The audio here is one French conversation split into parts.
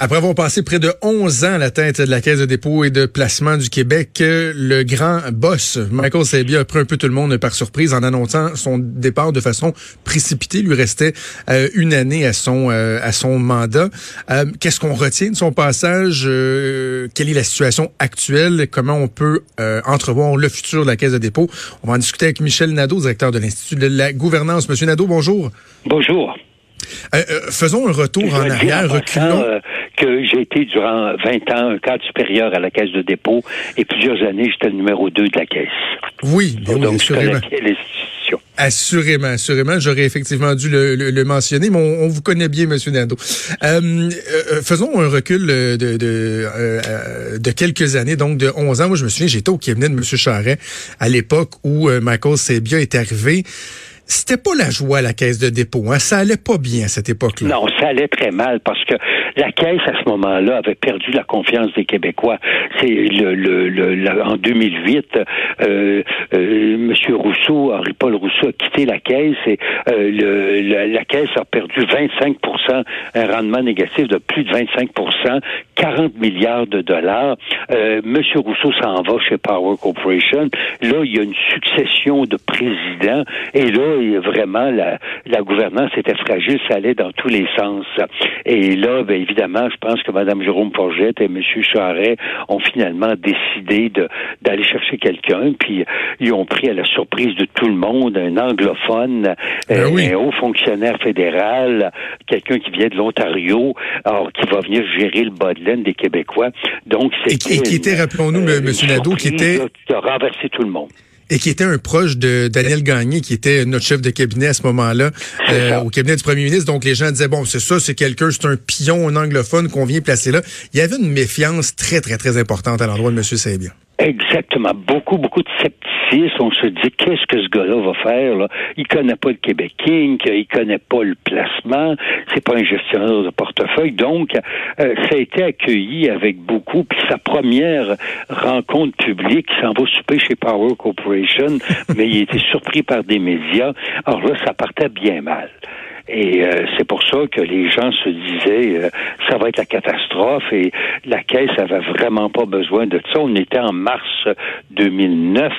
Après avoir passé près de 11 ans à la tête de la Caisse de dépôt et de placement du Québec, le grand boss, Michael Sabia, a pris un peu tout le monde par surprise en annonçant son départ de façon précipitée. Il lui restait euh, une année à son euh, à son mandat. Euh, qu'est-ce qu'on retient de son passage? quelle est la situation actuelle? Comment on peut entrevoir le futur de la Caisse de dépôt? On va en discuter avec Michel Nadeau, directeur de l'Institut de la gouvernance. Monsieur Nadeau, bonjour. Bonjour. faisons un retour en arrière, reculons que j'ai été durant 20 ans un cadre supérieur à la Caisse de dépôt et plusieurs années, j'étais le numéro 2 de la Caisse. Oui, bien Donc, assurément. Assurément, assurément. J'aurais effectivement dû le, mentionner, mais on, vous connaît bien, Monsieur Nando. Euh, euh, faisons un recul de, de, euh, de, quelques années, donc de 11 ans. Moi, je me souviens, j'étais au cabinet de M. Charret à l'époque où Michael Sebia est arrivé c'était pas la joie la caisse de dépôt. Hein? Ça allait pas bien à cette époque-là. Non, ça allait très mal parce que la caisse à ce moment-là avait perdu la confiance des Québécois. C'est le, le, en 2008, euh, euh, Monsieur Rousseau, Henri-Paul Rousseau a quitté la caisse et euh, le, la caisse a perdu 25% un rendement négatif de plus de 25% 40 milliards de dollars. Euh, Monsieur Rousseau s'en va chez Power Corporation. Là, il y a une succession de présidents et là, vraiment, la, la gouvernance était fragile, ça allait dans tous les sens. Et là, bien évidemment, je pense que Mme Jérôme Forgette et M. Charret ont finalement décidé d'aller chercher quelqu'un, puis ils ont pris à la surprise de tout le monde un anglophone, ben euh, un haut fonctionnaire fédéral, quelqu'un qui vient de l'Ontario, alors qui va venir gérer le bas de laine des Québécois. Donc, c'est et, qui était, rappelons-nous, M. Nadeau, qui était... Qui a renversé tout le monde et qui était un proche de Daniel Gagné, qui était notre chef de cabinet à ce moment-là, euh, au cabinet du premier ministre. Donc les gens disaient, bon, c'est ça, c'est quelqu'un, c'est un pion, un anglophone qu'on vient placer là. Il y avait une méfiance très, très, très importante à l'endroit de M. Sabia. Exactement. Beaucoup, beaucoup de scepticisme. On se dit, qu'est-ce que ce gars-là va faire? Là? Il connaît pas le Québec King, il connaît pas le placement, c'est pas un gestionnaire de portefeuille. Donc, euh, ça a été accueilli avec beaucoup. Puis sa première rencontre publique, il s'en va souper chez Power Corporation, mais il était surpris par des médias. Alors là, ça partait bien mal. Et euh, c'est pour ça que les gens se disaient euh, ça va être la catastrophe et la caisse avait vraiment pas besoin de ça. On était en mars 2009.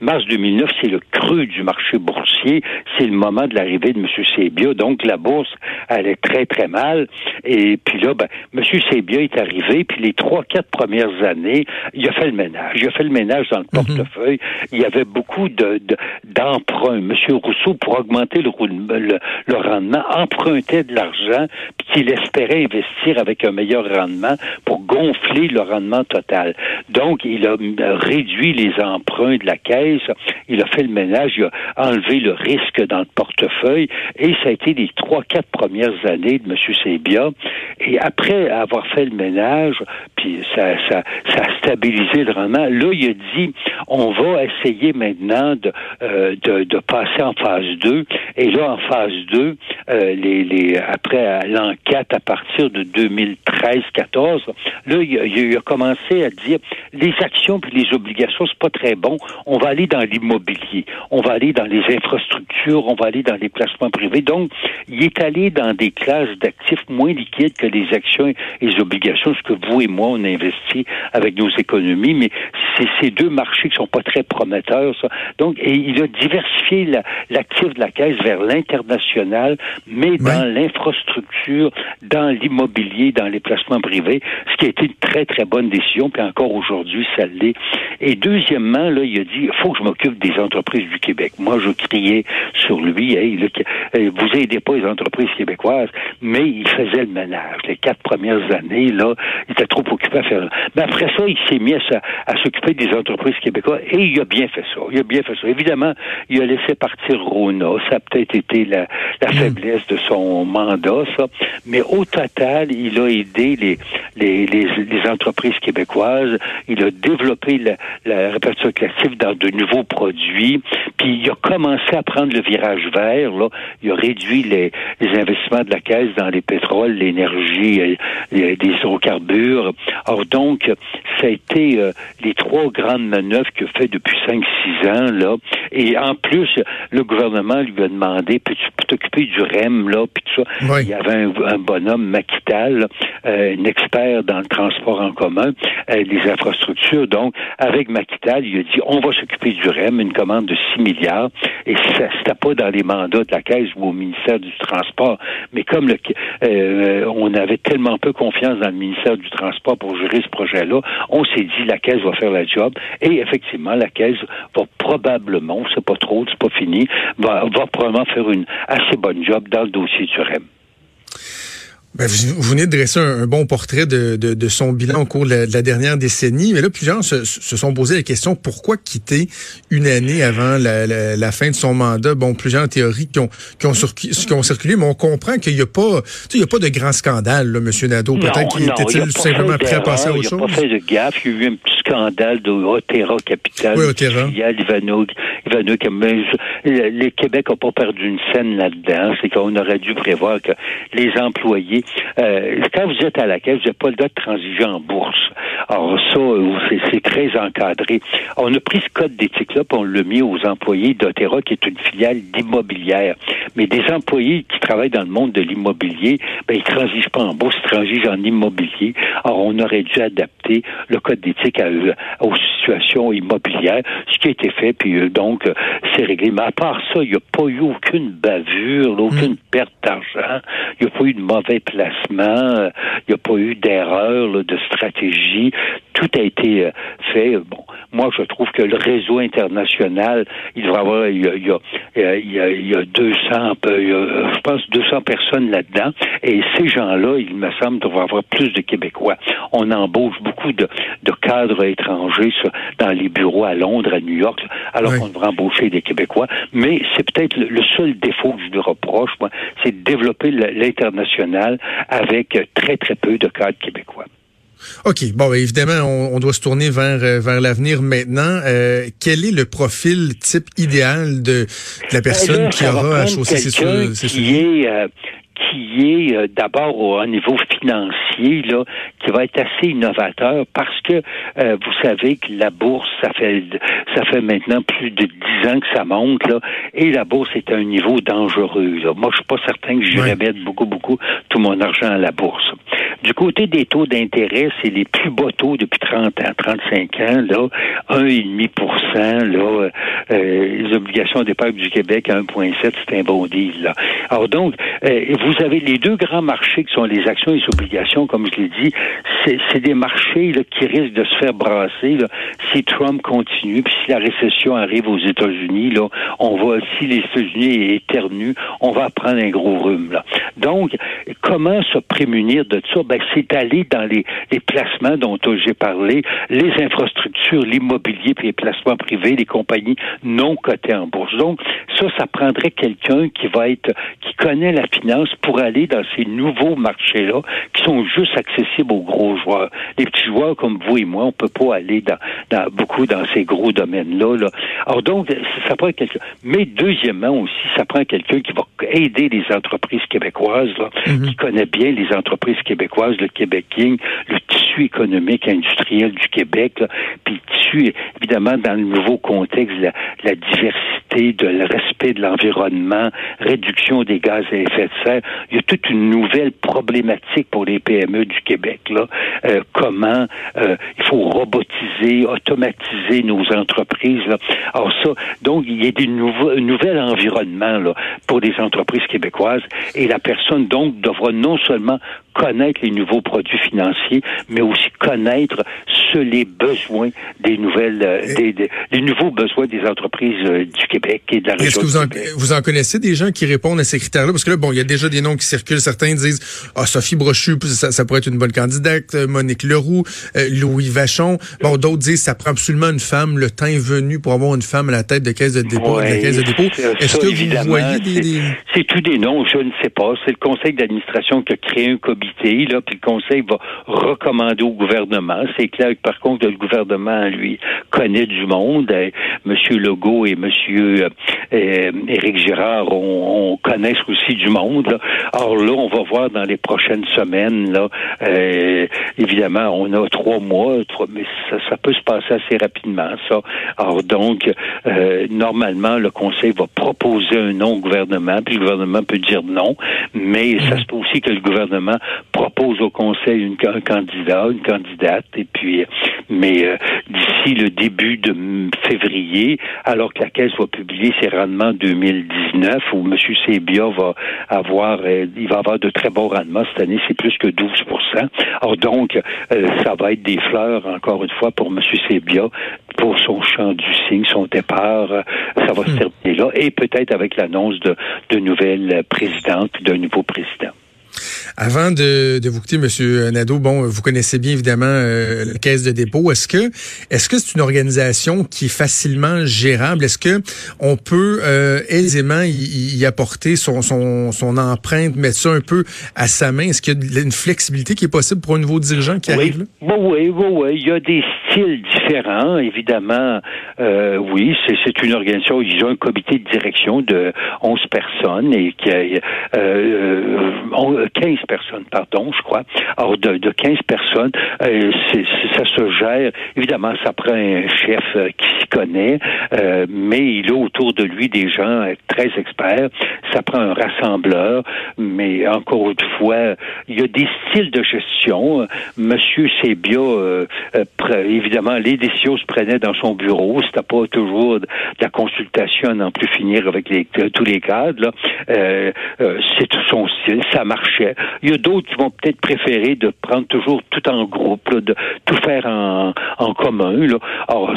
Mars 2009, c'est le creux du marché boursier. C'est le moment de l'arrivée de M. Sébia. Donc la bourse allait très très mal. Et puis là, ben, M. Sébia est arrivé. Puis les trois quatre premières années, il a fait le ménage. Il a fait le ménage dans le mhm. portefeuille. Il y avait beaucoup de d'emprunts. M. Rousseau pour augmenter le, le, le rendement empruntait de l'argent puis qu'il espérait investir avec un meilleur rendement pour gonfler le rendement total. Donc, il a réduit les emprunts de la caisse, il a fait le ménage, il a enlevé le risque dans le portefeuille et ça a été les trois, quatre premières années de M. Sébia. Et après avoir fait le ménage, puis ça a stabilisé le rendement, là, il a dit, on va essayer maintenant de, euh, de, de passer en phase 2. Et là, en phase 2, euh, les, les, après l'enquête à partir de 2013-14, là, il, a commencé à dire les actions puis les obligations, c'est pas très bon. On va aller dans l'immobilier, on va aller dans les infrastructures, on va aller dans les placements privés. Donc, il est allé dans des classes d'actifs moins liquides que les actions et les obligations, ce que vous et moi, on investit avec nos économies, mais c'est ces deux marchés qui sont pas très prometteurs. Ça. Donc, il a diversifié l'actif de la caisse vers l'international, mais dans l'infrastructure, dans l'immobilier, dans les placements privés, ce qui a été une très, très bonne décision, puis encore aujourd'hui, ça l'est. Et deuxièmement, là, il a dit, il faut que je m'occupe des entreprises du Québec. Moi, je criais sur lui, hey, euh, vous aidez pas les entreprises québécoises, mais il faisait le ménage. Les quatre premières années, là, il était trop occupé à faire. Mais après ça, il s'est mis à, à s'occuper des entreprises québécoises et il a bien fait ça. Il a bien fait ça. Évidemment, il a laissé partir Rona. Ça a peut-être été la, la. Faiblesse de son mandat. Mais au total, il a aidé aider les, les, les, entreprises québécoises. Il a développé la, la collective dans de nouveaux produits. Puis il a commencé à prendre le virage vert. Là. Il a réduit les, les investissements de la caisse dans les pétroles, l'énergie, euh, les, les hydrocarbures. Or donc, ça a été euh, les trois grandes manœuvres qu'il fait depuis 5-6 ans. Là. Et en plus, le gouvernement lui a demandé, peux-tu t'occuper du REM, là, puis tout ça. Il y avait un, bonhomme, Maquital, euh, un expert dans le transport en commun, euh, les infrastructures. Donc, avec Maquital, il a dit, on va s'occuper du REM, une commande de 6 milliards. Et ça, c'était pas dans les mandats de la Caisse ou au ministère du Transport. Mais comme le, euh, on avait tellement peu confiance dans le ministère du Transport pour gérer ce projet-là, on s'est dit, la Caisse va faire la job. Et effectivement, la Caisse va probablement, c'est pas trop, c'est pas fini, va, va probablement faire une assez bonne job dans le dossier du REM. Ben, vous, venez de dresser un, bon portrait de, de, son bilan au cours de la, dernière décennie, mais là, plusieurs se, se, sont posé la question pourquoi quitter une année avant la, la, fin de son mandat? Bon, plusieurs théories qui ont, qui ont, qui ont circulé, mais on comprend qu'il n'y a pas, il y a pas de grand scandale, là, M. Nadeau. Peut-être qu'il était-il simplement prêt à passer à autre chose. Il n'a pas fait de gaffe. Il y a eu un petit scandale de Otera Capital. Oui, Otera. Le Québec n'a pas perdu une scène là-dedans. C'est qu'on aurait dû prévoir que les employés euh, quand vous êtes à la caisse, vous n'avez pas le droit de transiger en bourse. Alors ça, c'est très encadré. On a pris ce code d'éthique-là, puis on l'a mis aux employés d'Otera, qui est une filiale d'immobilière. Mais des employés qui travaillent dans le monde de l'immobilier, ben, ils transigent pas en bourse, ils transigent en immobilier. Alors, on aurait dû adapter le code d'éthique aux situations immobilières, ce qui a été fait, puis euh, donc, c'est réglé. Mais à part ça, il n'y a pas eu aucune bavure, aucune hmm. perte d'argent, il n'y a pas eu de mauvais placement, il n'y a pas eu d'erreur de stratégie. Tout a été euh, fait. Bon, moi, je trouve que le réseau international, il devrait avoir, il y a, il y a, il y a, 200, je pense 200 personnes là-dedans, et ces gens-là, il me semble, devraient avoir plus de Québécois. On embauche beaucoup de, de cadres étrangers dans les bureaux à Londres, à New York, alors qu'on devrait embaucher des Québécois. Mais c'est peut-être le, seul défaut que je lui reproche, moi, c'est de développer l'international avec très, très peu de cadres québécois. OK. Bon, ben, évidemment, on, doit se tourner vers euh, vers l'avenir maintenant. Euh, quel est le profil type idéal de, la ben personne qui aura à chausser ses, qui est, qui est euh, d'abord au, niveau financier, là, qui va être assez innovateur parce que euh, vous savez que la bourse, ça fait ça fait maintenant plus de dix ans que ça monte, là, et la bourse est à un niveau dangereux. Là. Moi, je suis pas certain que j'irais mettre beaucoup, beaucoup tout mon argent à la bourse. Du côté des taux d'intérêt, c'est les plus bas taux depuis 30 ans, 35 ans, là, 1,5% là, euh, les obligations d'épargne du Québec à 1,7, c'est un bon deal, là. Alors donc, vous vous avez les deux grands marchés qui sont les actions et les obligations, comme je l'ai dit, c'est des marchés qui risquent de se faire brasser si Trump continue, puis si la récession arrive aux États-Unis, là, on va, si les États-Unis éternuent, on va prendre un gros rhume. Là. Donc, comment se prémunir de ça? Ben, c'est aller dans les, les placements dont j'ai parlé, les infrastructures, l'immobilier, puis les placements privés, les compagnies non cotées en bourse. Donc, ça, ça prendrait quelqu'un qui va être, qui connaît la finance pour aller dans ces nouveaux marchés-là qui sont juste accessibles aux gros joueurs. Les petits joueurs comme vous et moi, on peut pas aller dans, dans beaucoup dans ces gros domaines-là. Là. Alors donc, ça prend quelqu'un. Mais deuxièmement aussi, ça prend quelqu'un qui va aider les entreprises québécoises, là, mhm. qui connaît bien les entreprises québécoises, le Québec King, le tissu économique industriel du Québec, puis le tissu, évidemment, dans le nouveau contexte, la, la diversité, de le respect de l'environnement, réduction des gaz à effet de serre il y a toute une nouvelle problématique pour les PME du Québec. Là. Euh, comment euh, il faut robotiser, automatiser nos entreprises. Là. Alors ça, donc il y a des nouveaux, un nouvel environnement là, pour les entreprises québécoises et la personne donc devra non seulement connaître les nouveaux produits financiers, mais aussi connaître les besoins des nouvelles, euh, des, des, les nouveaux besoins des entreprises euh, du Québec et de la région. Est-ce que vous en, vous en connaissez des gens qui répondent à ces critères-là? Parce que là, bon, il y a déjà des noms qui circulent. Certains disent, ah, Sophie Brochu, ça, ça pourrait être une bonne candidate. Monique Leroux, Louis Vachon. Bon, d'autres disent, ça prend absolument une femme. Le temps est venu pour avoir une femme à la tête de caisse de dépôt. de la caisse de dépôt. Est-ce que vous voyez des, des... C'est tout des noms, je ne sais pas. C'est le conseil d'administration qui a créé un comité, là, puis le conseil va recommander au gouvernement. C'est clair que par contre, le gouvernement, lui, connaît du monde. Euh, Monsieur Legault et Monsieur euh, Éric Girard, on, on connaissent aussi du monde. Là. Alors là, on va voir dans les prochaines semaines. Là, euh, évidemment, on a trois mois, trois, mais ça, ça, peut se passer assez rapidement. Ça. Alors donc, euh, normalement, le Conseil va proposer un nom au gouvernement, puis le gouvernement peut dire non, mais ça se peut aussi que le gouvernement propose au Conseil une, un candidat, une candidate, et puis, mais euh, d'ici le début de février, alors que la Caisse va publier ses rendements 2019, où M. Sébia va avoir, euh, il va avoir de très bons rendements cette année, c'est plus que 12% Alors donc, euh, ça va être des fleurs, encore une fois, pour M. Sébia, pour son champ du signe, son départ, ça va se hmm. terminer là, et peut-être avec l'annonce de, de nouvelles présidentes, d'un nouveau président. Avant de, de, vous quitter, Monsieur Nadeau, bon, vous connaissez bien évidemment euh, la Caisse de dépôt. Est-ce que est-ce que c'est une organisation qui est facilement gérable? Est-ce que on peut euh, aisément y, y, apporter son, son, son empreinte, mettre ça un peu à sa main? Est-ce qu'il y a une flexibilité qui est possible pour un nouveau dirigeant qui arrive là? Oui, oui, oui, Il y a des styles différents, évidemment. Euh, oui, c'est une organisation. Ils ont un comité de direction de 11 personnes et qui a euh, 15 personnes, pardon, je crois. Alors, de, de 15 personnes, euh, ça se gère. Évidemment, ça prend un chef euh, qui s'y connaît, euh, mais il a autour de lui des gens très experts. Ça prend un rassembleur, mais encore une fois, il y a des styles de gestion. Monsieur Sébia, évidemment, les décisions se prenaient dans son bureau. C'était pas toujours de la consultation à n'en plus finir avec les, tous les cadres. C'est son style, ça Il y a d'autres qui vont peut-être préférer de prendre toujours tout en groupe, là, de tout faire en, en commun. Là. Alors,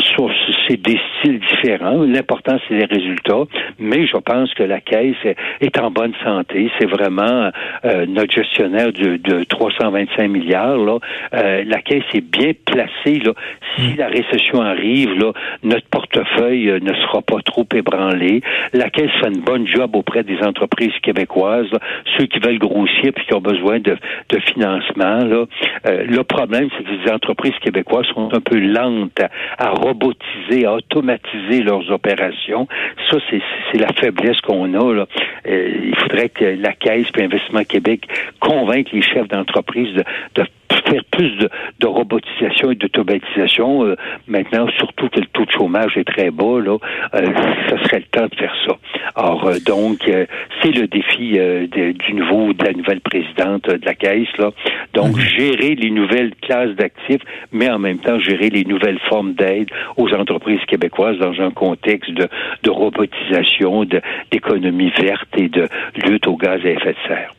c'est des styles différents. L'important, c'est les résultats. Mais je pense que la Caisse est en bonne santé. C'est vraiment euh, notre gestionnaire de, de 325 milliards. Là. Euh, la Caisse est bien placée. Là. Si mm. la récession arrive, là, notre portefeuille euh, ne sera pas trop ébranlé. La Caisse fait une bonne job auprès des entreprises québécoises, ceux qui veulent grossir puis qui ont besoin de, de financement. Là. Euh, le problème, c'est que les entreprises québécoises sont un peu lentes à, robotiser, à automatiser leurs opérations. Ça, c'est la faiblesse qu'on a. Euh, il faudrait que la Caisse et Investissement Québec convainquent les chefs d'entreprise de, de faire plus de, de robotisation et d'automatisation. Euh, maintenant, surtout que le taux de chômage est très bas, là, euh, ça serait le temps de faire ça. Alors, euh, donc, euh, c'est le défi de, du nouveau, de la nouvelle présidente de la Caisse, là. Donc, mhm. gérer les nouvelles classes d'actifs, mais en même temps, gérer les nouvelles formes d'aide aux entreprises québécoises dans un contexte de, de robotisation, d'économie verte et de lutte au gaz à effet de serre.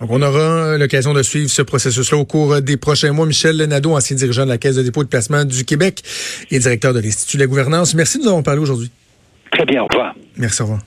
Donc, on aura l'occasion de suivre ce processus-là au cours des prochains mois. Michel Nadeau, ancien dirigeant de la Caisse de dépôt et de placement du Québec et directeur de l'Institut de la gouvernance. Merci de nous avoir parlé aujourd'hui. Très bien, au revoir. Merci, au revoir.